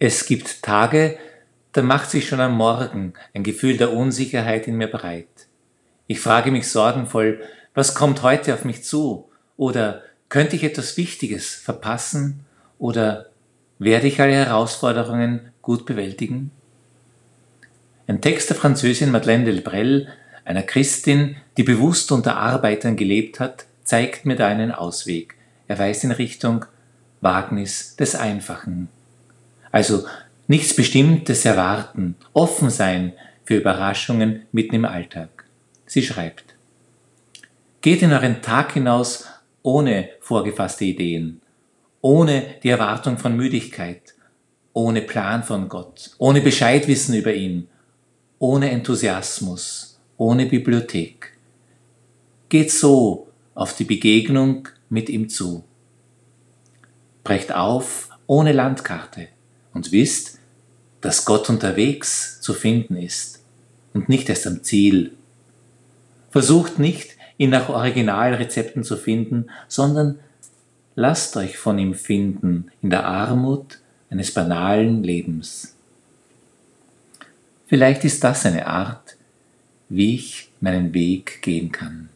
Es gibt Tage, da macht sich schon am Morgen ein Gefühl der Unsicherheit in mir breit. Ich frage mich sorgenvoll, was kommt heute auf mich zu? Oder könnte ich etwas Wichtiges verpassen? Oder werde ich alle Herausforderungen gut bewältigen? Ein Text der Französin Madeleine Delbrel, einer Christin, die bewusst unter Arbeitern gelebt hat, zeigt mir da einen Ausweg. Er weist in Richtung Wagnis des Einfachen. Also nichts Bestimmtes erwarten, offen sein für Überraschungen mitten im Alltag. Sie schreibt, Geht in euren Tag hinaus ohne vorgefasste Ideen, ohne die Erwartung von Müdigkeit, ohne Plan von Gott, ohne Bescheidwissen über ihn, ohne Enthusiasmus, ohne Bibliothek. Geht so auf die Begegnung mit ihm zu. Brecht auf ohne Landkarte und wisst, dass Gott unterwegs zu finden ist und nicht erst am Ziel. Versucht nicht, ihn nach Originalrezepten zu finden, sondern lasst euch von ihm finden in der Armut eines banalen Lebens. Vielleicht ist das eine Art, wie ich meinen Weg gehen kann.